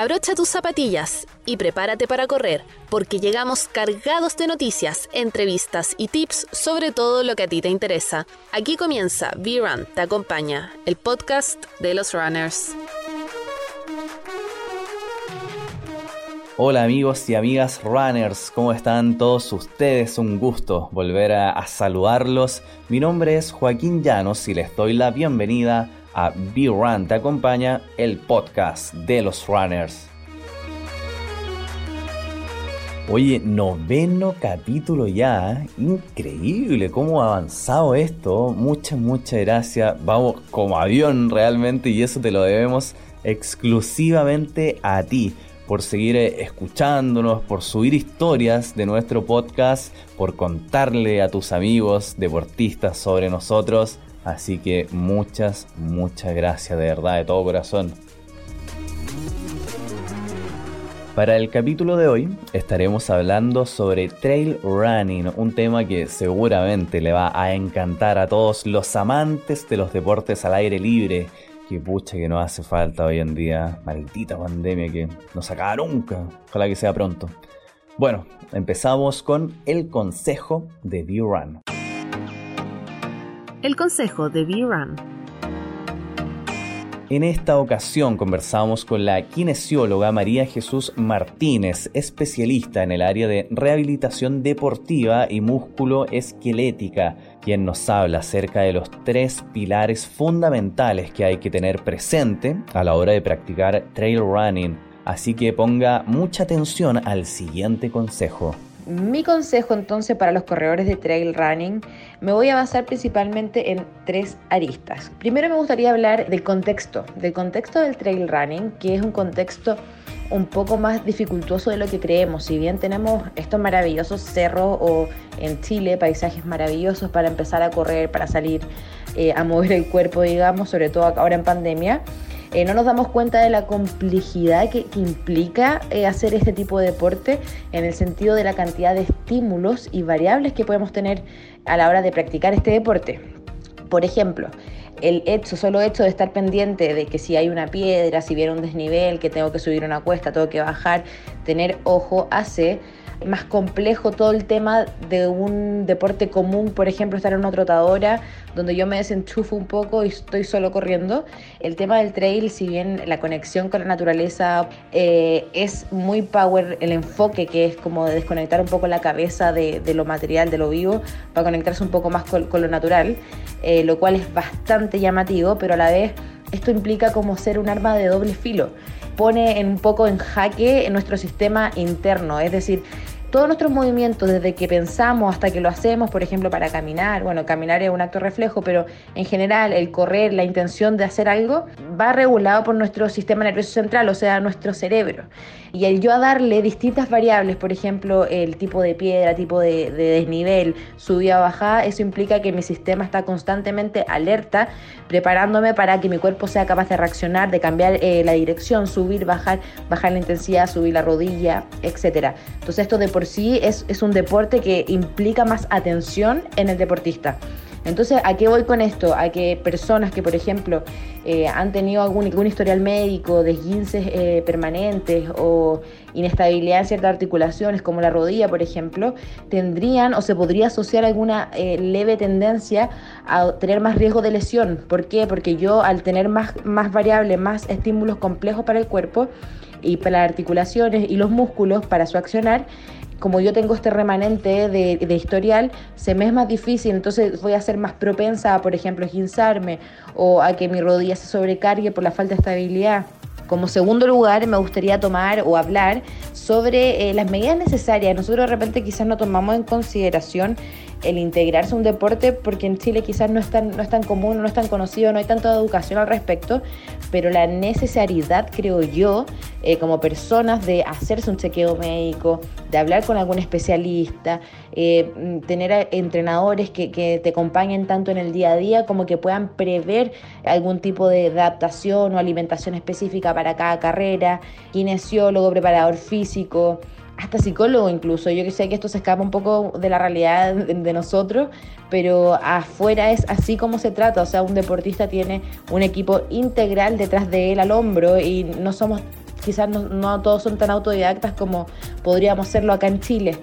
Abrocha tus zapatillas y prepárate para correr, porque llegamos cargados de noticias, entrevistas y tips sobre todo lo que a ti te interesa. Aquí comienza V-Run Te Acompaña, el podcast de los runners. Hola amigos y amigas runners, ¿cómo están todos ustedes? Un gusto volver a, saludarlos. Mi nombre es Joaquín Llanos y les doy la bienvenida a B-Run Te Acompaña, el podcast de los runners. Oye, noveno capítulo ya, increíble cómo ha avanzado esto, muchas, muchas gracias, vamos como avión realmente y eso te lo debemos exclusivamente a ti por seguir eh, escuchándonos, por subir historias de nuestro podcast, por contarle a tus amigos deportistas sobre nosotros. Así que muchas, muchas gracias de verdad, de todo corazón. Para el capítulo de hoy estaremos hablando sobre trail running, un tema que seguramente le va a encantar a todos los amantes de los deportes al aire libre. Que pucha que no hace falta hoy en día, maldita pandemia que no se acaba nunca. Ojalá que sea pronto. Bueno, empezamos con el consejo de V-Run. El consejo de V-Run. En esta ocasión conversamos con la kinesióloga María Jesús Martínez, especialista en el área de rehabilitación deportiva y músculo esquelética, quien nos habla acerca de los tres pilares fundamentales que hay que tener presente a la hora de practicar trail running. Así que ponga mucha atención al siguiente consejo. Mi consejo entonces para los corredores de trail running me voy a basar principalmente en tres aristas. Primero me gustaría hablar del contexto, del contexto del trail running, que es un contexto un poco más dificultoso de lo que creemos. Si bien tenemos estos maravillosos cerros o en Chile paisajes maravillosos para empezar a correr, para salir eh, a mover el cuerpo, digamos, sobre todo ahora en pandemia, eh, no nos damos cuenta de la complejidad que, implica eh, hacer este tipo de deporte en el sentido de la cantidad de estímulos y variables que podemos tener a la hora de practicar este deporte. Por ejemplo, el hecho, solo hecho de estar pendiente de que si hay una piedra, si viene un desnivel, que tengo que subir una cuesta, tengo que bajar, tener ojo hace más complejo todo el tema de un deporte común, por ejemplo, estar en una trotadora donde yo me desenchufo un poco y estoy solo corriendo. El tema del trail, si bien la conexión con la naturaleza eh, es muy power, el enfoque que es como de desconectar un poco la cabeza de, lo material, de lo vivo, para conectarse un poco más con, lo natural, eh, lo cual es bastante llamativo, pero a la vez esto implica como ser un arma de doble filo pone un poco en jaque nuestro sistema interno, es decir, todos nuestros movimientos, desde que pensamos hasta que lo hacemos, por ejemplo, para caminar, bueno, caminar es un acto reflejo, pero en general el correr, la intención de hacer algo, va regulado por nuestro sistema nervioso central, o sea, nuestro cerebro. Y el yo a darle distintas variables, por ejemplo, el tipo de piedra, tipo de, desnivel, subida o bajada, eso implica que mi sistema está constantemente alerta, preparándome para que mi cuerpo sea capaz de reaccionar, de cambiar eh, la dirección, subir, bajar, bajar la intensidad, subir la rodilla, etc. Entonces esto de por sí es, es un deporte que implica más atención en el deportista. Entonces, ¿a qué voy con esto? A que personas que, por ejemplo, eh, han tenido algún, historial médico, desguinces eh, permanentes o inestabilidad en ciertas articulaciones, como la rodilla, por ejemplo, tendrían o se podría asociar alguna eh, leve tendencia a tener más riesgo de lesión. ¿Por qué? Porque yo, al tener más, más variables, más estímulos complejos para el cuerpo, y para las articulaciones y los músculos para su accionar, como yo tengo este remanente de, historial, se me es más difícil, entonces voy a ser más propensa a, por ejemplo, esguinzarme o a que mi rodilla se sobrecargue por la falta de estabilidad. Como segundo lugar, me gustaría tomar o hablar sobre eh, las medidas necesarias. Nosotros de repente quizás no tomamos en consideración el integrarse a un deporte porque en Chile quizás no es tan, no es tan común, no es tan conocido, no hay tanta educación al respecto, pero la necesidad, creo yo, eh, como personas de hacerse un chequeo médico, de hablar con algún especialista, eh, tener entrenadores que, que, te acompañen tanto en el día a día como que puedan prever algún tipo de adaptación o alimentación específica para cada carrera, kinesiólogo, preparador físico hasta psicólogo incluso. Yo sé que esto se escapa un poco de la realidad de, nosotros, pero afuera es así como se trata. O sea, un deportista tiene un equipo integral detrás de él al hombro y no somos quizás no, todos son tan autodidactas como podríamos serlo acá en Chile.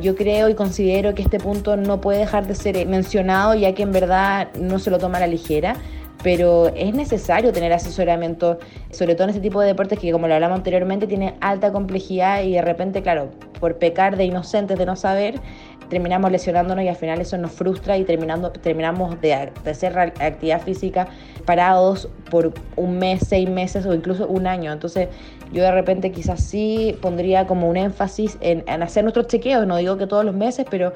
Yo creo y considero que este punto no puede dejar de ser mencionado ya que en verdad no se lo toma a la ligera pero es necesario tener asesoramiento, sobre todo en este tipo de deportes que, como lo hablamos anteriormente, tiene alta complejidad y de repente, claro, por pecar de inocentes, de no saber, terminamos lesionándonos y al final eso nos frustra y terminando, terminamos de, hacer actividad física parados por un mes, seis meses o incluso un año. Entonces yo de repente quizás sí pondría como un énfasis en, en hacer nuestros chequeos, no digo que todos los meses, pero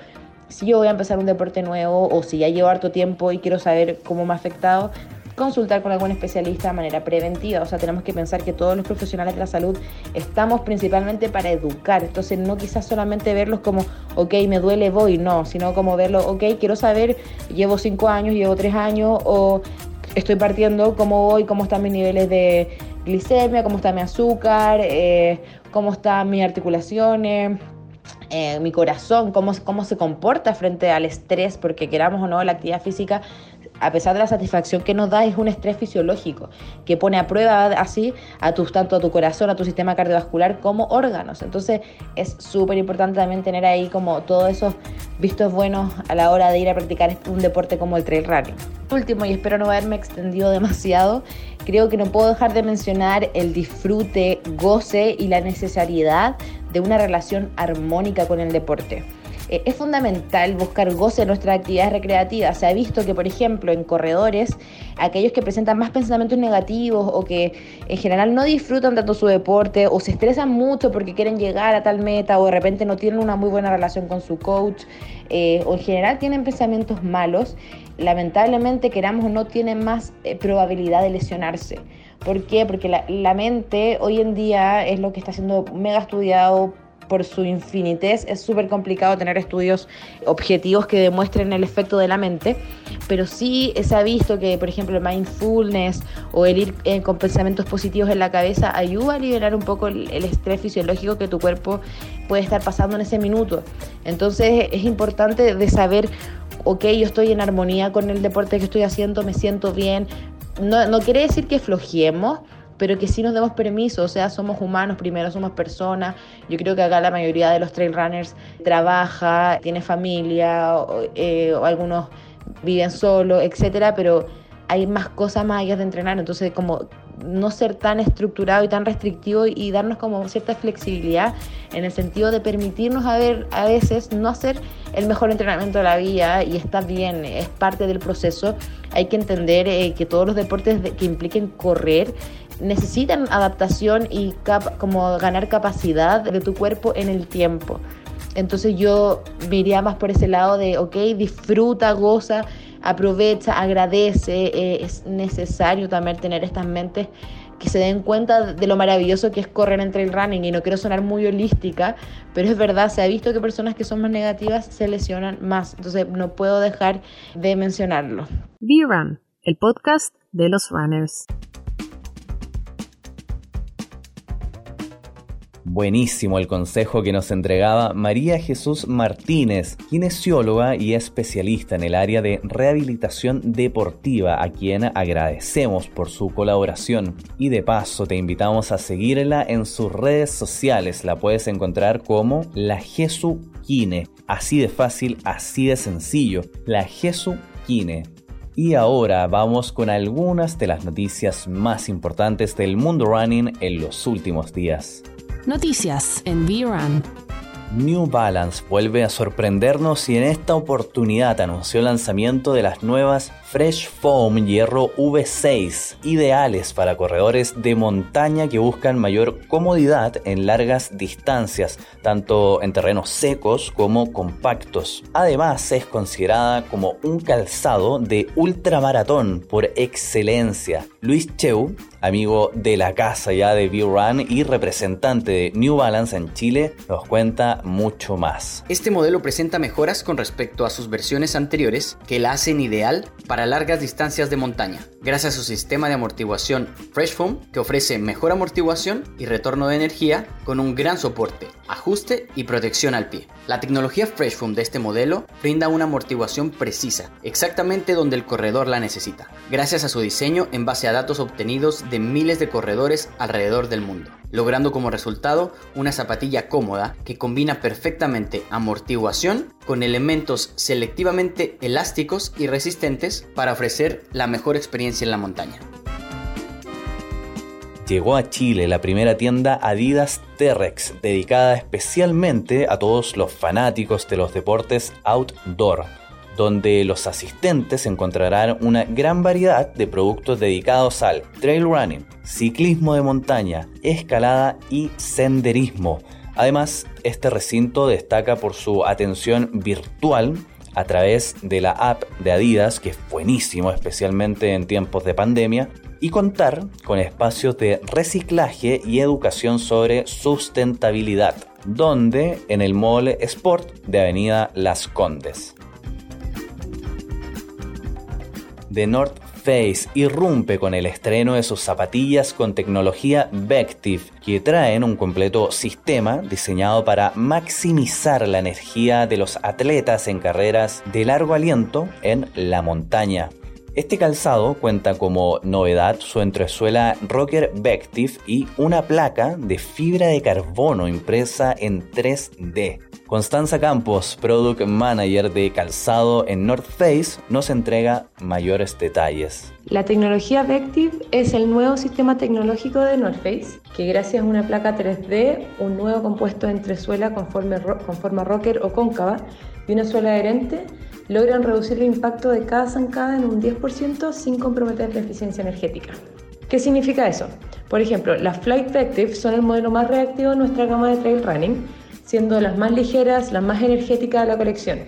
si yo voy a empezar un deporte nuevo o si ya llevo harto tiempo y quiero saber cómo me ha afectado, consultar con algún especialista de manera preventiva. O sea, tenemos que pensar que todos los profesionales de la salud estamos principalmente para educar. Entonces, no quizás solamente verlos como, ok, me duele, voy, no, sino como verlo, ok, quiero saber, llevo cinco años, llevo tres años, o estoy partiendo, cómo voy, cómo están mis niveles de glicemia, cómo está mi azúcar, eh, cómo están mis articulaciones. Eh, mi corazón, cómo, cómo se comporta frente al estrés, porque queramos o no, la actividad física a pesar de la satisfacción que nos da, es un estrés fisiológico que pone a prueba así a tus, tanto a tu corazón, a tu sistema cardiovascular como órganos. Entonces es súper importante también tener ahí como todos esos vistos buenos a la hora de ir a practicar un deporte como el trail running. Último, y espero no haberme extendido demasiado, creo que no puedo dejar de mencionar el disfrute, goce y la necesariedad de una relación armónica con el deporte. Eh, es fundamental buscar goce en nuestras actividades recreativas. Se ha visto que, por ejemplo, en corredores, aquellos que presentan más pensamientos negativos o que en general no disfrutan tanto su deporte o se estresan mucho porque quieren llegar a tal meta o de repente no tienen una muy buena relación con su coach eh, o en general tienen pensamientos malos, lamentablemente, queramos o no, tienen más eh, probabilidad de lesionarse. ¿Por qué? Porque la, la mente hoy en día es lo que está siendo mega estudiado por su infinitez es súper complicado tener estudios objetivos que demuestren el efecto de la mente, pero sí se ha visto que, por ejemplo, el mindfulness o el ir eh, con pensamientos positivos en la cabeza ayuda a liberar un poco el, estrés fisiológico que tu cuerpo puede estar pasando en ese minuto. Entonces es importante de saber, ok, yo estoy en armonía con el deporte que estoy haciendo, me siento bien. No, no quiere decir que flojiemos, pero que sí nos demos permiso, o sea, somos humanos primero, somos personas. Yo creo que acá la mayoría de los trail runners trabaja, tiene familia, o, eh, algunos viven solo, etcétera, pero hay más cosas más allá de entrenar, entonces como no ser tan estructurado y tan restrictivo y darnos como cierta flexibilidad en el sentido de permitirnos a ver a veces no hacer el mejor entrenamiento de la vida y está bien, es parte del proceso. Hay que entender eh, que todos los deportes que impliquen correr necesitan adaptación y como ganar capacidad de tu cuerpo en el tiempo. Entonces yo me más por ese lado de, ok, disfruta, goza, aprovecha, agradece. Eh, es necesario también tener estas mentes que se den cuenta de lo maravilloso que es correr entre el running y no quiero sonar muy holística, pero es verdad, se ha visto que personas que son más negativas se lesionan más, entonces no puedo dejar de mencionarlo. V-Run, el podcast de los runners. Buenísimo el consejo que nos entregaba María Jesús Martínez, kinesióloga y especialista en el área de rehabilitación deportiva, a quien agradecemos por su colaboración. Y de paso te invitamos a seguirla en sus redes sociales, la puedes encontrar como la Jesu Kine. Así de fácil, así de sencillo, la Jesu Kine. Y ahora vamos con algunas de las noticias más importantes del mundo running en los últimos días. Noticias en V-Run. New Balance vuelve a sorprendernos y en esta oportunidad anunció el lanzamiento de las nuevas Fresh Foam Hierro V6, ideales para corredores de montaña que buscan mayor comodidad en largas distancias, tanto en terrenos secos como compactos. Además, es considerada como un calzado de ultramaratón por excelencia. Luis Cheu, amigo de la casa ya de V-Run y representante de New Balance en Chile, nos cuenta mucho más. Este modelo presenta mejoras con respecto a sus versiones anteriores que la hacen ideal para largas distancias de montaña, gracias a su sistema de amortiguación Fresh Foam que ofrece mejor amortiguación y retorno de energía con un gran soporte, ajuste y protección al pie. La tecnología Fresh Foam de este modelo brinda una amortiguación precisa, exactamente donde el corredor la necesita, gracias a su diseño en base a datos obtenidos de miles de corredores alrededor del mundo. Logrando como resultado una zapatilla cómoda que combina perfectamente amortiguación con elementos selectivamente elásticos y resistentes para ofrecer la mejor experiencia en la montaña. Llegó a Chile la primera tienda Adidas T-Rex, dedicada especialmente a todos los fanáticos de los deportes outdoor donde los asistentes encontrarán una gran variedad de productos dedicados al trail running, ciclismo de montaña, escalada y senderismo. Además, este recinto destaca por su atención virtual a través de la app de Adidas, que es buenísimo, especialmente en tiempos de pandemia, y contar con espacios de reciclaje y educación sobre sustentabilidad, donde en el Mall Sport de Avenida Las Condes. The North Face irrumpe con el estreno de sus zapatillas con tecnología Vective, que traen un completo sistema diseñado para maximizar la energía de los atletas en carreras de largo aliento en la montaña. Este calzado cuenta como novedad su entresuela Rocker Vective y una placa de fibra de carbono impresa en 3D. Constanza Campos, Product Manager de calzado en North Face, nos entrega mayores detalles. La tecnología Vective es el nuevo sistema tecnológico de North Face, que gracias a una placa 3D, un nuevo compuesto entre suela con forma, rocker o cóncava y una suela adherente, logran reducir el impacto de cada zancada en un 10% sin comprometer la eficiencia energética. ¿Qué significa eso? Por ejemplo, las Flight Vective son el modelo más reactivo de nuestra gama de trail running siendo las más ligeras, las más energéticas de la colección.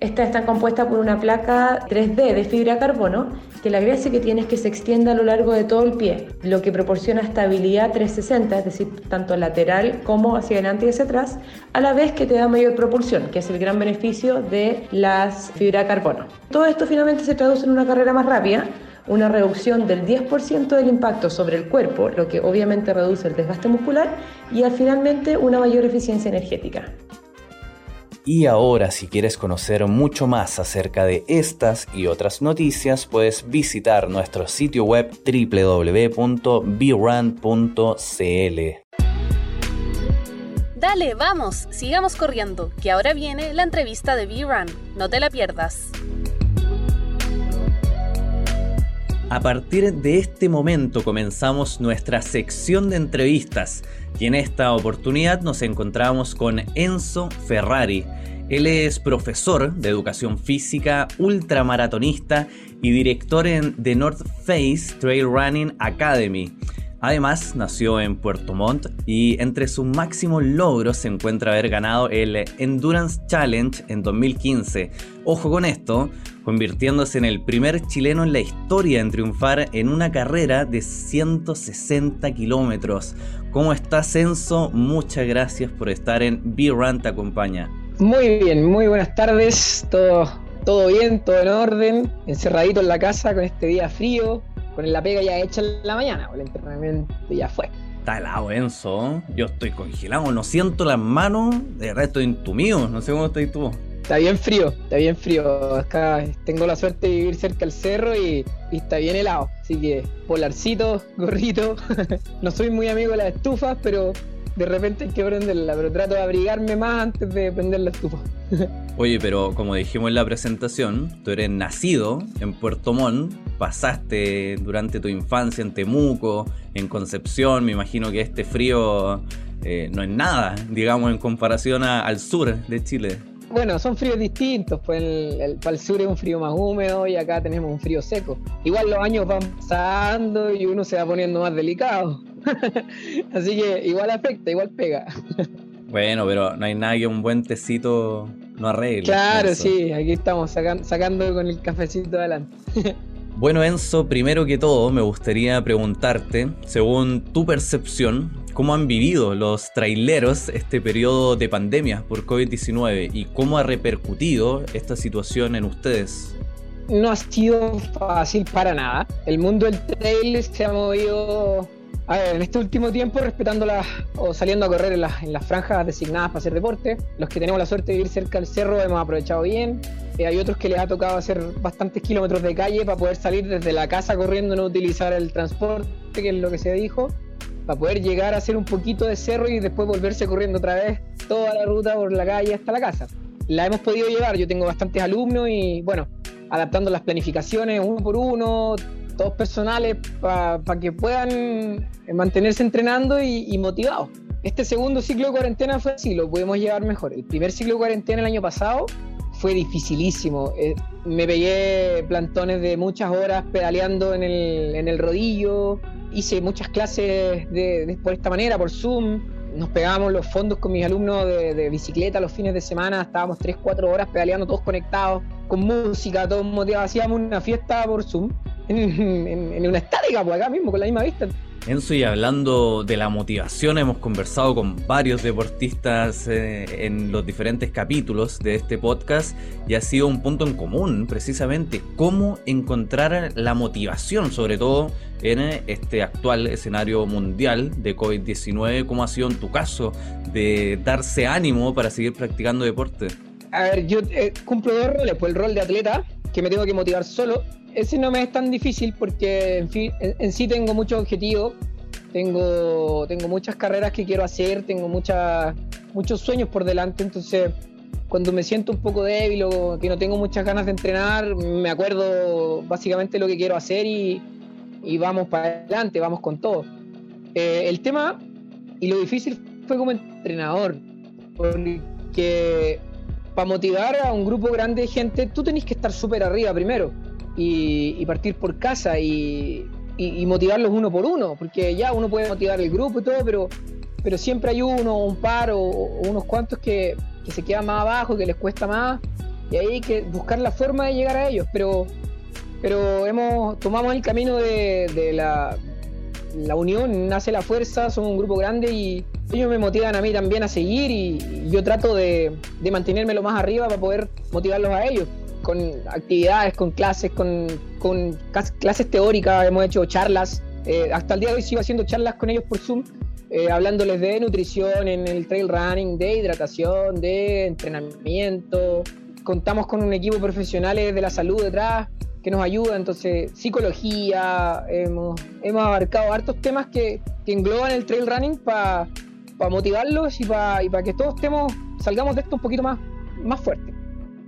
Estas están compuestas por una placa 3D de fibra carbono que la gracia que tiene es que se extiende a lo largo de todo el pie, lo que proporciona estabilidad 360, es decir, tanto lateral como hacia adelante y hacia atrás, a la vez que te da mayor propulsión, que es el gran beneficio de las fibra de carbono. Todo esto finalmente se traduce en una carrera más rápida, una reducción del 10% del impacto sobre el cuerpo, lo que obviamente reduce el desgaste muscular, y al finalmente una mayor eficiencia energética. Y ahora, si quieres conocer mucho más acerca de estas y otras noticias, puedes visitar nuestro sitio web www.brand.cl. Dale, vamos, sigamos corriendo, que ahora viene la entrevista de B-Run. No te la pierdas. A partir de este momento comenzamos nuestra sección de entrevistas y en esta oportunidad nos encontramos con Enzo Ferrari. Él es profesor de educación física, ultramaratonista y director en The North Face Trail Running Academy. Además, nació en Puerto Montt y entre sus máximos logros se encuentra haber ganado el Endurance Challenge en 2015. Ojo con esto, convirtiéndose en el primer chileno en la historia en triunfar en una carrera de 160 kilómetros. ¿Cómo estás, Enzo? Muchas gracias por estar en B-Run Te Acompaña. Muy bien, muy buenas tardes. Todo, todo bien, todo en orden. Encerradito en la casa con este día frío con la pega ya hecha en la mañana, el entrenamiento ya fue. Está helado, Enzo. Yo estoy congelado, no siento las manos, de verdad estoy entumido, no sé cómo estás tú. Está bien frío, está bien frío. Acá tengo la suerte de vivir cerca del cerro y, está bien helado. Así que polarcito, gorrito. no soy muy amigo de las estufas, pero de repente hay que prenderla, pero trato de abrigarme más antes de prender la estufa. Oye, pero como dijimos en la presentación, tú eres nacido en Puerto Montt, pasaste durante tu infancia en Temuco, en Concepción, me imagino que este frío eh, no es nada, digamos, en comparación al sur de Chile. Bueno, son fríos distintos, pues el, para el sur es un frío más húmedo y acá tenemos un frío seco. Igual los años van pasando y uno se va poniendo más delicado. Así que igual afecta, igual pega. bueno, pero no hay nada que un buen tecito no arregle. Claro, sí, aquí estamos sacando con el cafecito adelante. bueno, Enzo, primero que todo me gustaría preguntarte, según tu percepción, ¿cómo han vivido los traileros este periodo de pandemia por COVID-19 y cómo ha repercutido esta situación en ustedes? No ha sido fácil para nada. El mundo del trail se ha movido a ver, en este último tiempo, respetando las o saliendo a correr en las, en las, franjas designadas para hacer deporte, los que tenemos la suerte de vivir cerca del cerro hemos aprovechado bien. Eh, hay otros que les ha tocado hacer bastantes kilómetros de calle para poder salir desde la casa corriendo, no utilizar el transporte, que es lo que se dijo. Para poder llegar a hacer un poquito de cerro y después volverse corriendo otra vez toda la ruta por la calle hasta la casa. La hemos podido llevar, yo tengo bastantes alumnos y bueno, adaptando las planificaciones uno por uno, todos personales, para que puedan mantenerse entrenando y, motivados. Este segundo ciclo de cuarentena fue así, lo pudimos llevar mejor. El primer ciclo de cuarentena el año pasado fue dificilísimo. Eh, me pegué plantones de muchas horas pedaleando en el, en el rodillo, hice muchas clases de, por esta manera, por Zoom. Nos pegábamos los fondos con mis alumnos de, bicicleta los fines de semana, estábamos 3, 4 horas pedaleando todos conectados, con música, todos motivados, hacíamos una fiesta por Zoom, en, en una estática, pues acá mismo, con la misma vista. Enzo, y hablando de la motivación, hemos conversado con varios deportistas eh, en los diferentes capítulos de este podcast y ha sido un punto en común, precisamente, cómo encontrar la motivación, sobre todo en este actual escenario mundial de COVID-19, cómo ha sido en tu caso de darse ánimo para seguir practicando deporte. A ver, yo eh, cumplo dos roles, pues el rol de atleta, que me tengo que motivar solo, ese no me es tan difícil porque en, fin, en, sí tengo muchos objetivos, tengo, tengo muchas carreras que quiero hacer, tengo muchas, muchos sueños por delante, entonces cuando me siento un poco débil o que no tengo muchas ganas de entrenar, me acuerdo básicamente lo que quiero hacer y, y vamos para adelante, vamos con todo. Eh, el tema y lo difícil fue como entrenador, porque para motivar a un grupo grande de gente, tú tenés que estar súper arriba primero y, partir por casa y, motivarlos uno por uno, porque ya uno puede motivar el grupo y todo, pero, pero siempre hay uno, un par o, unos cuantos que, se quedan más abajo, que les cuesta más, y ahí hay que buscar la forma de llegar a ellos, pero, pero hemos, tomamos el camino de, la, la unión, nace la fuerza, somos un grupo grande y ellos me motivan a mí también a seguir y, yo trato de, de mantenerme lo más arriba para poder motivarlos a ellos con actividades, con clases, con, clases teóricas, hemos hecho charlas. Eh, hasta el día de hoy sigo haciendo charlas con ellos por Zoom, eh, hablándoles de nutrición en el trail running, de hidratación, de entrenamiento. Contamos con un equipo profesional de la salud detrás que nos ayuda, entonces psicología, hemos, hemos abarcado hartos temas que, que engloban el trail running para motivarlos y para y que todos estemos, salgamos de esto un poquito más, más fuerte.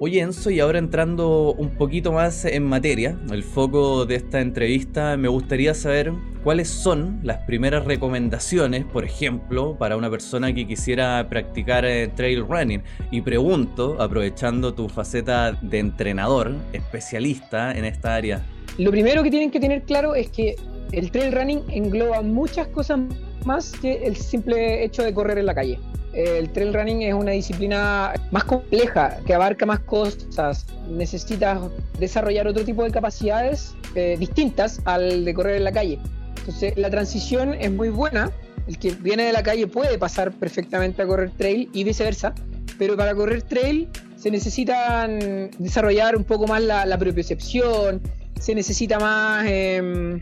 Oye Enzo, y ahora entrando un poquito más en materia, el foco de esta entrevista, me gustaría saber cuáles son las primeras recomendaciones, por ejemplo, para una persona que quisiera practicar eh, trail running. Y pregunto, aprovechando tu faceta de entrenador, especialista en esta área. Lo primero que tienen que tener claro es que el trail running engloba muchas cosas más que el simple hecho de correr en la calle el trail running es una disciplina más compleja, que abarca más cosas, necesitas desarrollar otro tipo de capacidades eh, distintas al de correr en la calle. Entonces la transición es muy buena, el que viene de la calle puede pasar perfectamente a correr trail y viceversa, pero para correr trail se necesitan desarrollar un poco más la, la propiocepción, se necesita más em,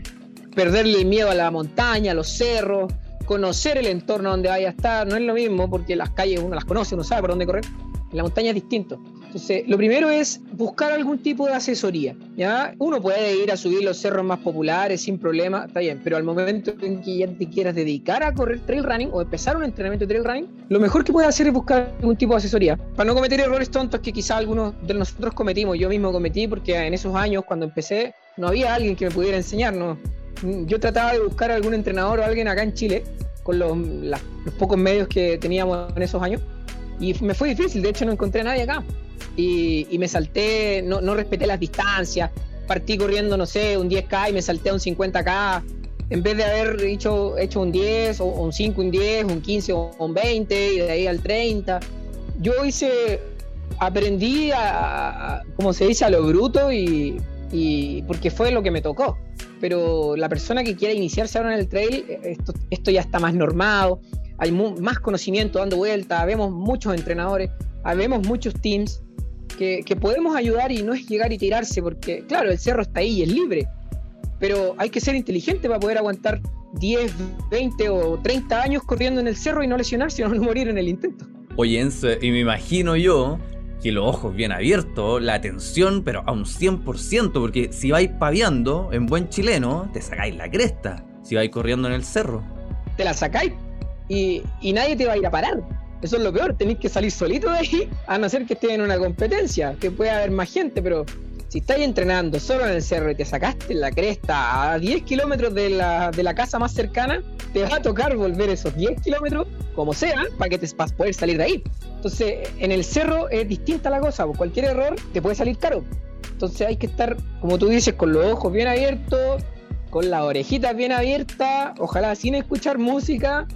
perderle miedo a la montaña, a los cerros, conocer el entorno donde vaya a estar, no es lo mismo porque las calles uno las conoce, uno sabe por dónde correr, en la montaña es distinto. Entonces, lo primero es buscar algún tipo de asesoría, ¿ya? Uno puede ir a subir los cerros más populares sin problema, está bien, pero al momento en que ya te quieras dedicar a correr trail running o empezar un entrenamiento de trail running, lo mejor que puedes hacer es buscar algún tipo de asesoría, para no cometer errores tontos que quizá algunos de nosotros cometimos, yo mismo cometí porque en esos años cuando empecé no había alguien que me pudiera enseñar, ¿no? Yo trataba de buscar algún entrenador o alguien acá en Chile con los, pocos medios que teníamos en esos años. Y me fue difícil, de hecho no encontré a nadie acá. Y, me salté, no, no, respeté las distancias, partí corriendo, no sé, un 10K y me salté a un 50K en vez de haber hecho, hecho un 10 o un 5, un 10, un 15 o un 20 y de ahí al 30. Yo hice, aprendí a, como se dice, a lo bruto y, y porque fue lo que me tocó pero la persona que quiera iniciarse ahora en el trail, esto, esto ya está más normado, hay más conocimiento dando vuelta, vemos muchos entrenadores, vemos muchos teams que, que, podemos ayudar y no es llegar y tirarse, porque claro, el cerro está ahí y es libre, pero hay que ser inteligente para poder aguantar 10, 20 o 30 años corriendo en el cerro y no lesionarse o no morir en el intento. Oye, y me imagino yo que los ojos bien abiertos, la atención, pero a un 100%, porque si vais paviando en buen chileno, te sacáis la cresta, si vais corriendo en el cerro. te la sacáis y, y nadie te va a ir a parar. Eso es lo peor, tenéis que salir solito de ahí, a no ser que estés en una competencia, que pueda haber más gente, pero si estáis entrenando solo en el cerro y te sacaste la cresta a 10 kilómetros de la, de la casa más cercana, te va a tocar volver esos 10 kilómetros, como sea, para que te para poder salir de ahí. Entonces, en el cerro es distinta la cosa, pues cualquier error te puede salir caro. Entonces hay que estar, como tú dices, con los ojos bien abiertos, con las orejitas bien abiertas, ojalá sin escuchar música,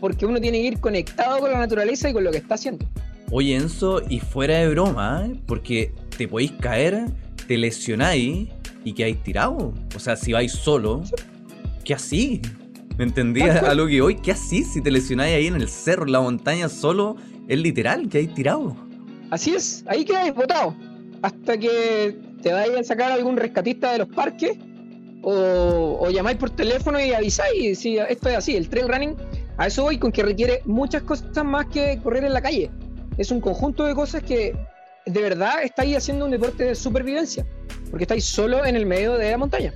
porque uno tiene que ir conectado con la naturaleza y con lo que está haciendo. Oye, Enzo, y fuera de broma, ¿eh? porque te podéis caer, te lesionáis y quedáis tirado. O sea, si vais solo, ¿qué así? ¿Me entendías a lo que hoy? ¿Qué así si te lesionáis ahí en el cerro, en la montaña solo? Es literal, que hay tirado. Así es, ahí quedáis botado. Hasta que te vayas a sacar algún rescatista de los parques o, o llamáis por teléfono y avisáis si esto es así. El trail running, a eso voy con que requiere muchas cosas más que correr en la calle. Es un conjunto de cosas que de verdad estáis haciendo un deporte de supervivencia, porque estáis solo en el medio de la montaña.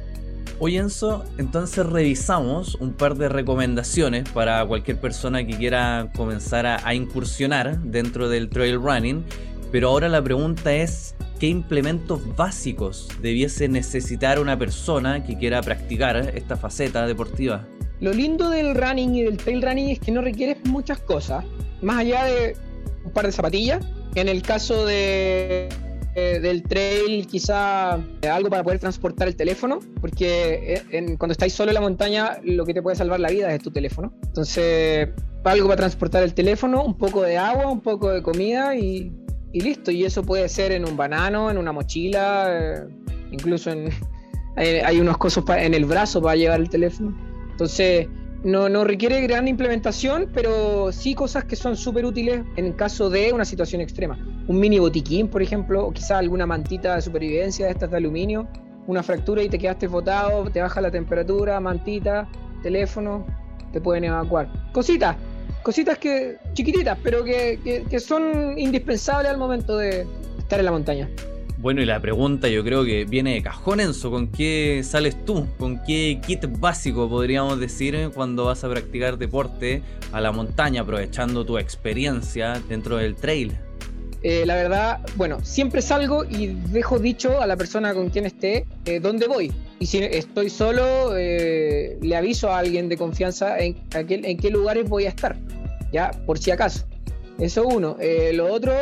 Oye Enzo, entonces revisamos un par de recomendaciones para cualquier persona que quiera comenzar a, incursionar dentro del trail running, pero ahora la pregunta es, ¿qué implementos básicos debiese necesitar una persona que quiera practicar esta faceta deportiva? Lo lindo del running y del trail running es que no requieres muchas cosas, más allá de un par de zapatillas. En el caso de eh, del trail quizá algo para poder transportar el teléfono, porque eh, cuando estáis solo en la montaña lo que te puede salvar la vida es tu teléfono. Entonces, algo para transportar el teléfono, un poco de agua, un poco de comida y, y listo. Y eso puede ser en un banano, en una mochila, eh, incluso en, hay, hay, unos cosas en el brazo para llevar el teléfono. Entonces, no, no requiere gran implementación, pero sí cosas que son súper útiles en caso de una situación extrema. Un mini botiquín, por ejemplo, o quizá alguna mantita de supervivencia de estas de aluminio, una fractura y te quedaste botado, te baja la temperatura, mantita, teléfono, te pueden evacuar. Cositas, cositas que chiquititas, pero que, que, que son indispensables al momento de estar en la montaña. Bueno, y la pregunta yo creo que viene de cajón, Enzo. ¿Con qué sales tú? ¿Con qué kit básico podríamos decir cuando vas a practicar deporte a la montaña, aprovechando tu experiencia dentro del trail? Eh, la verdad, bueno, siempre salgo y dejo dicho a la persona con quien esté eh, dónde voy. Y si estoy solo, eh, le aviso a alguien de confianza en, aquel, en qué lugares voy a estar, ya, por si acaso. Eso uno. Eh, lo otro,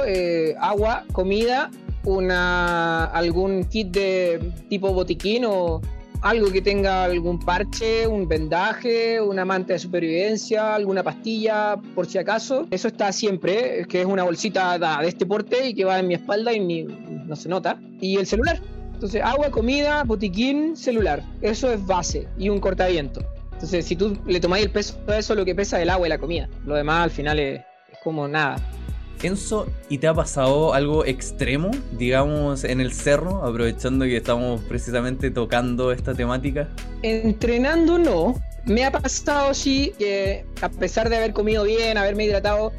agua, comida una algún kit de tipo botiquín o algo que tenga algún parche, un vendaje, una manta de supervivencia, alguna pastilla, por si acaso. Eso está siempre, que es una bolsita de este porte y que va en mi espalda y ni, no se nota. Y el celular. Entonces, agua, comida, botiquín, celular. Eso es base y un cortaviento. Entonces, si tú le tomáis el peso a eso, lo que pesa es el agua y la comida. Lo demás al final es, es como nada. Enzo, ¿y te ha pasado algo extremo, digamos, en el cerro, aprovechando que estamos precisamente tocando esta temática? Entrenando no. Me ha pasado sí que a pesar de haber comido bien, haberme hidratado,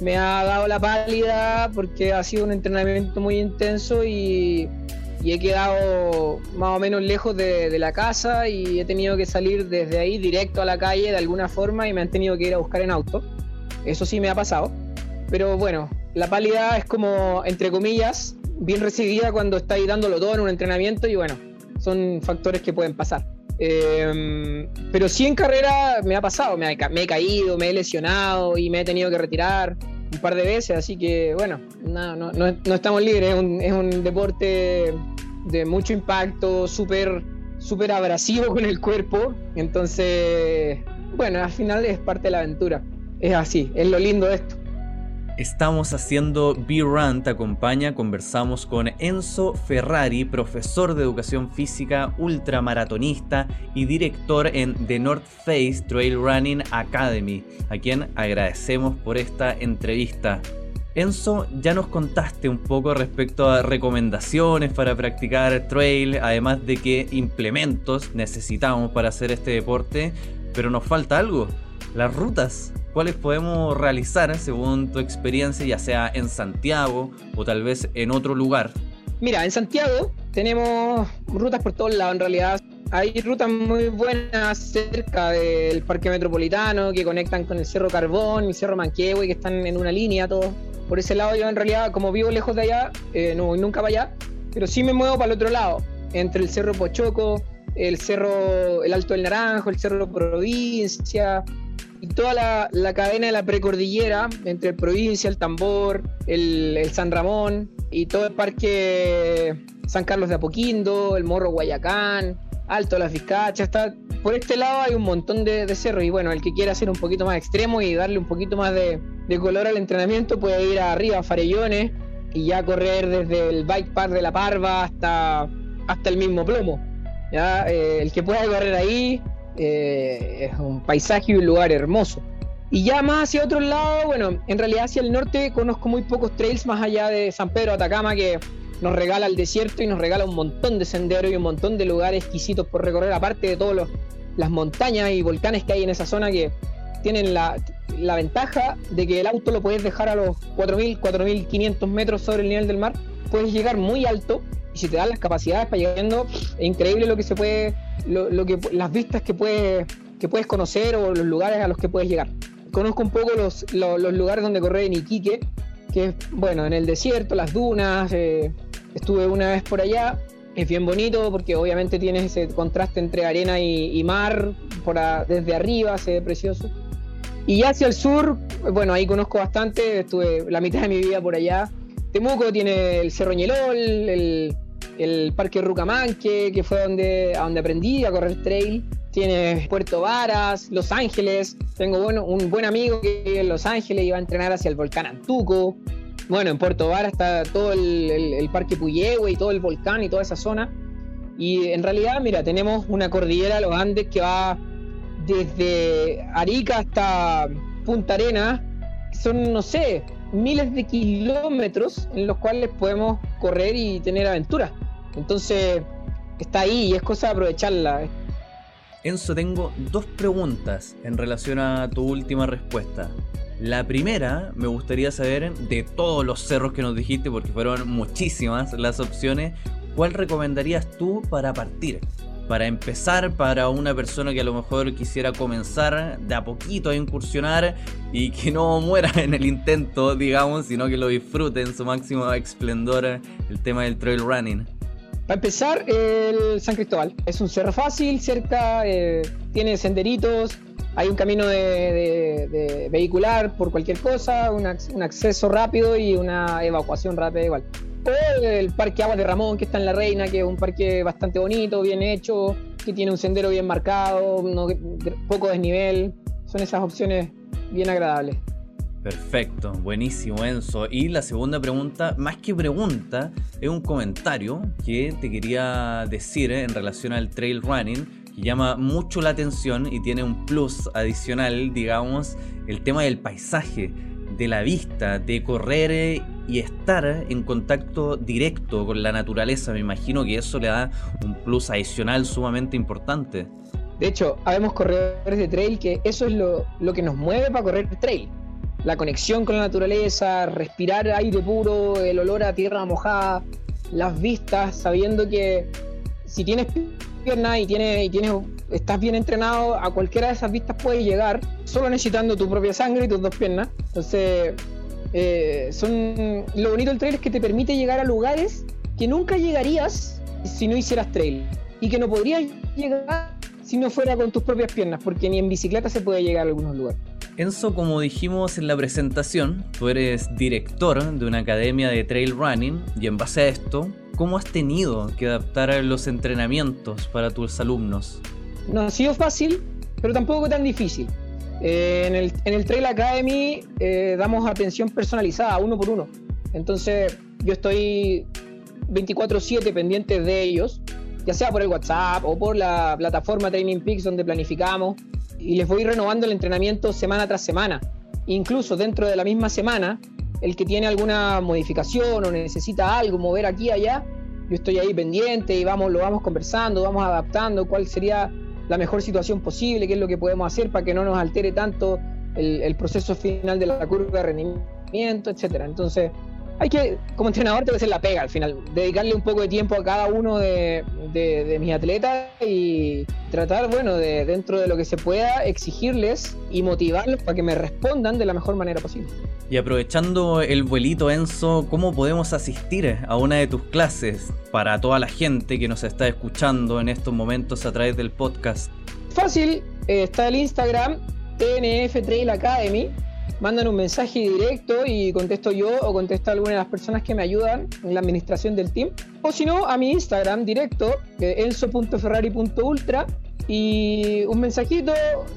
me ha dado la pálida porque ha sido un entrenamiento muy intenso y, he quedado más o menos lejos de, de, la casa y he tenido que salir desde ahí directo a la calle de alguna forma y me han tenido que ir a buscar en auto. Eso sí me ha pasado. Pero bueno, la pálida es como, entre comillas, bien recibida cuando estáis dándolo todo en un entrenamiento y bueno, son factores que pueden pasar. Eh, pero sí en carrera me ha pasado, me, ha, me, he caído, me he lesionado y me he tenido que retirar un par de veces, así que bueno, no, no, no, no estamos libres, es un, es un, deporte de mucho impacto, súper súper abrasivo con el cuerpo, entonces, bueno, al final es parte de la aventura, es así, es lo lindo de esto. Estamos haciendo B-Run, te acompaña, conversamos con Enzo Ferrari, profesor de educación física, ultramaratonista y director en The North Face Trail Running Academy, a quien agradecemos por esta entrevista. Enzo, ya nos contaste un poco respecto a recomendaciones para practicar trail, además de qué implementos necesitamos para hacer este deporte, pero nos falta algo, las rutas. ¿Cuáles podemos realizar según tu experiencia, ya sea en Santiago o tal vez en otro lugar? Mira, en Santiago tenemos rutas por todos lados en realidad. hay rutas muy buenas cerca del Parque Metropolitano que conectan con el Cerro Carbón, el Cerro Manquehue, que están en una línea todos. Por ese lado yo en realidad, como vivo lejos de allá, eh, no voy nunca para allá, pero sí me muevo para el otro lado, entre el Cerro Pochoco, el Cerro, el Alto del Naranjo, el Cerro Provincia, y toda la, cadena de la precordillera, entre el Provincia, el Tambor, el, San Ramón y todo el parque San Carlos de Apoquindo, el Morro Guayacán, Alto Las Vizcachas, está por este lado hay un montón de, cerros y bueno, el que quiera hacer un poquito más extremo y darle un poquito más de, color al entrenamiento puede ir arriba a Farellones y ya correr desde el Bike Park de La Parva hasta, hasta el mismo plomo. ¿ya? Eh, el que pueda correr ahí eh, es un paisaje y un lugar hermoso. Y ya más hacia otro lado, bueno, en realidad hacia el norte conozco muy pocos trails más allá de San Pedro Atacama que nos regala el desierto y nos regala un montón de senderos y un montón de lugares exquisitos por recorrer, aparte de todas las montañas y volcanes que hay en esa zona que tienen la, ventaja de que el auto lo puedes dejar a los 4.000, 4.500 metros sobre el nivel del mar, puedes llegar muy alto y si te dan las capacidades para llegando, es increíble lo que se puede, lo, que, las vistas que puedes, que puedes conocer o los lugares a los que puedes llegar. Conozco un poco los, los, lugares donde correr en Iquique, que es, bueno, en el desierto, las dunas, eh, Estuve una vez por allá, es bien bonito porque obviamente tienes ese contraste entre arena y, mar desde arriba, se ve precioso. Y hacia el sur, bueno, ahí conozco bastante, estuve la mitad de mi vida por allá. Temuco tiene el Cerro Ñelol, el, el Parque Rucamanque, que fue donde, donde aprendí a correr trail. Tiene Puerto Varas, Los Ángeles. Tengo bueno, un buen amigo que vive en Los Ángeles y va a entrenar hacia el volcán Antuco. Bueno, en Puerto Vara está todo el, Parque Puyehue y todo el volcán y toda esa zona. Y en realidad, mira, tenemos una cordillera de los Andes que va desde Arica hasta Punta Arena. Son, no sé, miles de kilómetros en los cuales podemos correr y tener aventuras. Entonces, está ahí y es cosa de aprovecharla. Enzo, tengo dos preguntas en relación a tu última respuesta. La primera, me gustaría saber de todos los cerros que nos dijiste, porque fueron muchísimas las opciones, ¿cuál recomendarías tú para partir? Para empezar, para una persona que a lo mejor quisiera comenzar de a poquito a incursionar y que no muera en el intento, digamos, sino que lo disfrute en su máximo esplendor el tema del trail running. Para empezar, el San Cristóbal. Es un cerro fácil, cerca, eh, tiene senderitos, hay un camino de, vehicular por cualquier cosa, un, acceso rápido y una evacuación rápida igual. O el Parque Aguas de Ramón, que está en La Reina, que es un parque bastante bonito, bien hecho, que tiene un sendero bien marcado, poco desnivel. Son esas opciones bien agradables. Perfecto, buenísimo Enzo. Y la segunda pregunta, más que pregunta, es un comentario que te quería decir en relación al trail running que llama mucho la atención y tiene un plus adicional, digamos, el tema del paisaje, de la vista, de correr y estar en contacto directo con la naturaleza. Me imagino que eso le da un plus adicional sumamente importante. De hecho, habemos corredores de trail que eso es lo, lo que nos mueve para correr trail. La conexión con la naturaleza, respirar aire puro, el olor a tierra mojada, las vistas, sabiendo que si tienes piernas y tienes, y tienes, estás bien entrenado, a cualquiera de esas vistas puedes llegar, solo necesitando tu propia sangre y tus dos piernas. Entonces, eh, son lo bonito del trail es que te permite llegar a lugares que nunca llegarías si no hicieras trail y que no podrías llegar si no fuera con tus propias piernas, porque ni en bicicleta se puede llegar a algunos lugares. Enzo, como dijimos en la presentación, tú eres director de una academia de trail running y en base a esto, ¿cómo has tenido que adaptar los entrenamientos para tus alumnos? No ha sido fácil, pero tampoco tan difícil. Eh, en, el, en, el, Trail Academy eh, damos atención personalizada, uno por uno. Entonces yo estoy 24/7 pendiente de ellos, ya sea por el WhatsApp o por la plataforma Training Peaks donde planificamos y les voy renovando el entrenamiento semana tras semana. Incluso dentro de la misma semana, el que tiene alguna modificación o necesita algo, mover aquí allá, yo estoy ahí pendiente y vamos, lo vamos conversando, vamos adaptando cuál sería la mejor situación posible, qué es lo que podemos hacer para que no nos altere tanto el, proceso final de la curva de rendimiento, etcétera. Entonces, hay que, como entrenador, te que hacer la pega al final, dedicarle un poco de tiempo a cada uno de, mis atletas y tratar, bueno, de dentro de lo que se pueda, exigirles y motivarlos para que me respondan de la mejor manera posible. Y aprovechando el vuelito, Enzo, ¿cómo podemos asistir a una de tus clases para toda la gente que nos está escuchando en estos momentos a través del podcast? Fácil, eh, está el Instagram TNF Trail Academy mandan un mensaje directo y contesto yo o contesto a alguna de las personas que me ayudan en la administración del team. O si no, a mi Instagram directo, enzo.ferrari.ultra y un mensajito,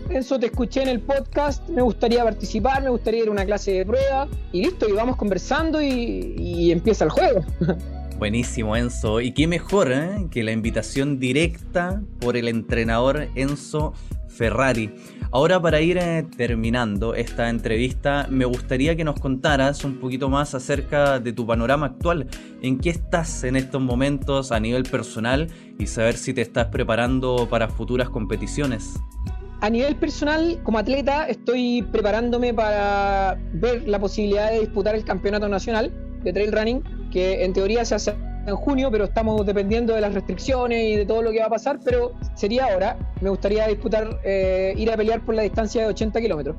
Enzo te escuché en el podcast, me gustaría participar, me gustaría ir a una clase de prueba y listo, y vamos conversando y, y empieza el juego. Buenísimo Enzo, y qué mejor ¿eh? que la invitación directa por el entrenador Enzo Ferrari. Ahora para ir eh, terminando esta entrevista, me gustaría que nos contaras un poquito más acerca de tu panorama actual, en qué estás en estos momentos a nivel personal y saber si te estás preparando para futuras competiciones. A nivel personal, como atleta, estoy preparándome para ver la posibilidad de disputar el campeonato nacional de trail running, que en teoría se hace en junio, pero estamos dependiendo de las restricciones y de todo lo que va a pasar, pero sería ahora. Me gustaría disputar, eh, ir a pelear por la distancia de 80 kilómetros.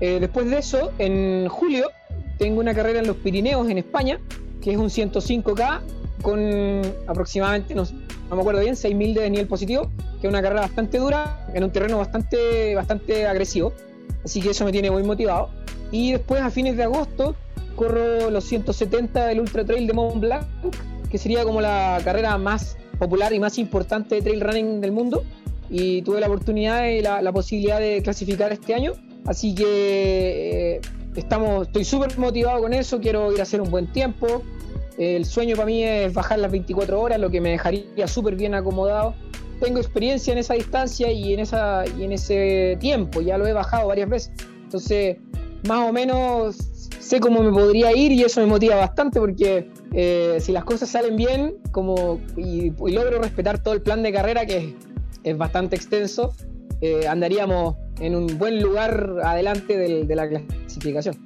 Eh, después de eso, en julio, tengo una carrera en los Pirineos, en España, que es un 105K con aproximadamente, no, no me acuerdo bien, 6.000 de desnivel positivo, que es una carrera bastante dura, en un terreno bastante, bastante agresivo. Así que eso me tiene muy motivado. Y después, a fines de agosto, corro los 170 del Ultra Trail de Mont Blanc, que sería como la carrera más popular y más importante de trail running del mundo. Y tuve la oportunidad y la, posibilidad de clasificar este año. Así que eh, estamos, estoy súper motivado con eso, quiero ir a hacer un buen tiempo. El sueño para mí es bajar las 24 horas, lo que me dejaría súper bien acomodado. Tengo experiencia en esa distancia y en, esa, y en ese tiempo, ya lo he bajado varias veces. Entonces, más o menos sé cómo me podría ir y eso me motiva bastante porque eh, si las cosas salen bien como, y, logro respetar todo el plan de carrera que es, bastante extenso, eh, andaríamos en un buen lugar adelante de la clasificación.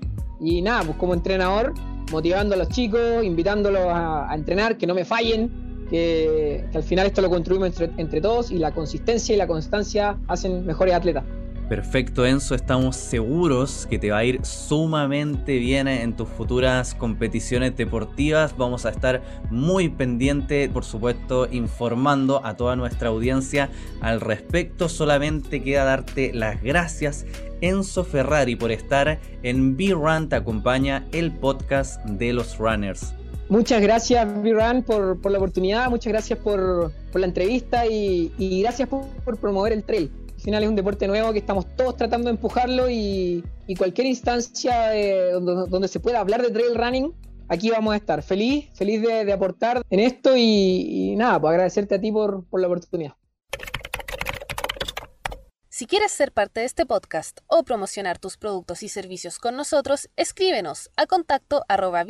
Y nada, pues como entrenador, motivando a los chicos, invitándolos a, entrenar, que no me fallen, que, al final esto lo construimos entre todos y la consistencia y la constancia hacen mejores atletas. Perfecto Enzo, estamos seguros que te va a ir sumamente bien en tus futuras competiciones deportivas. Vamos a estar muy pendiente, por supuesto, informando a toda nuestra audiencia al respecto. Solamente queda darte las gracias Enzo Ferrari por estar en B-Run Te acompaña el podcast de los runners. Muchas gracias, B-Run, por, la oportunidad, muchas gracias por, la entrevista y, gracias por promover el trail al final es un deporte nuevo que estamos todos tratando de empujarlo y, cualquier instancia donde, se pueda hablar de trail running, aquí vamos a estar. Feliz, feliz de, aportar en esto y, nada, pues agradecerte a ti por, por la oportunidad. Si quieres ser parte de este podcast o promocionar tus productos y servicios con nosotros, escríbenos a contacto arroba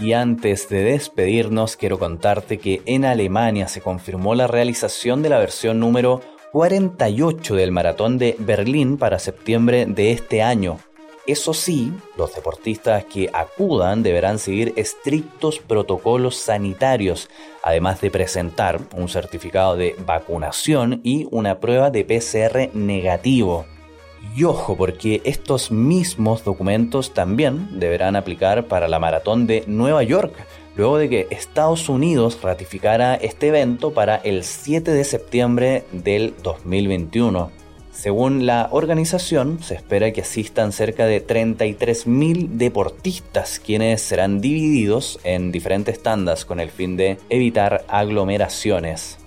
Y antes de despedirnos, quiero contarte que en Alemania se confirmó la realización de la versión número 48 del Maratón de Berlín para septiembre de este año. Eso sí, los deportistas que acudan deberán seguir estrictos protocolos sanitarios, además de presentar un certificado de vacunación y una prueba de PCR negativo. Y ojo, porque estos mismos documentos también deberán aplicar para la maratón de Nueva York, luego de que Estados Unidos ratificara este evento para el 7 de septiembre del 2021. Según la organización, se espera que asistan cerca de 33.000 deportistas, quienes serán divididos en diferentes tandas con el fin de evitar aglomeraciones.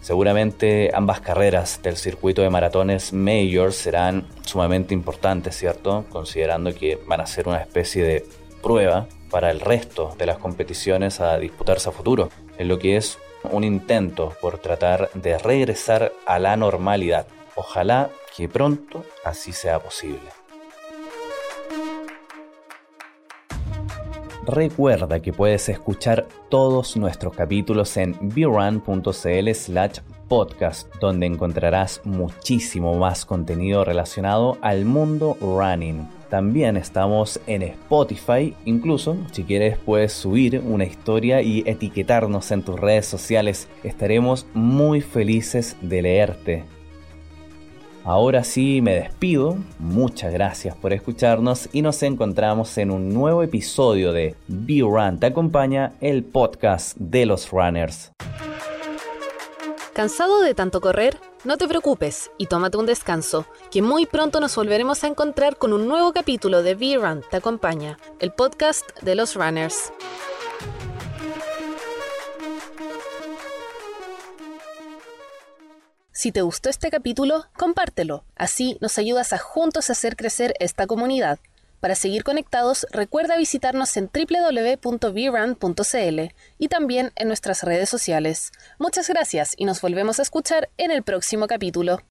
Seguramente ambas carreras del circuito de maratones Major serán sumamente importantes, ¿cierto? Considerando que van a ser una especie de prueba para el resto de las competiciones a disputarse a futuro, en lo que es un intento por tratar de regresar a la normalidad. Ojalá que pronto así sea posible. Recuerda que puedes escuchar todos nuestros capítulos en brun.cl slash podcast, donde encontrarás muchísimo más contenido relacionado al mundo running. También estamos en Spotify, incluso si quieres puedes subir una historia y etiquetarnos en tus redes sociales. Estaremos muy felices de leerte. Ahora sí me despido, muchas gracias por escucharnos y nos encontramos en un nuevo episodio de Be Run Te acompaña el podcast de los runners. ¿Cansado de tanto correr? No te preocupes y tómate un descanso, que muy pronto nos volveremos a encontrar con un nuevo capítulo de V-Run Te Acompaña, el podcast de los runners. Si te gustó este capítulo, compártelo. Así nos ayudas a juntos hacer crecer esta comunidad. Para seguir conectados, recuerda visitarnos en www.vrun.cl y también en nuestras redes sociales. Muchas gracias y nos volvemos a escuchar en el próximo capítulo.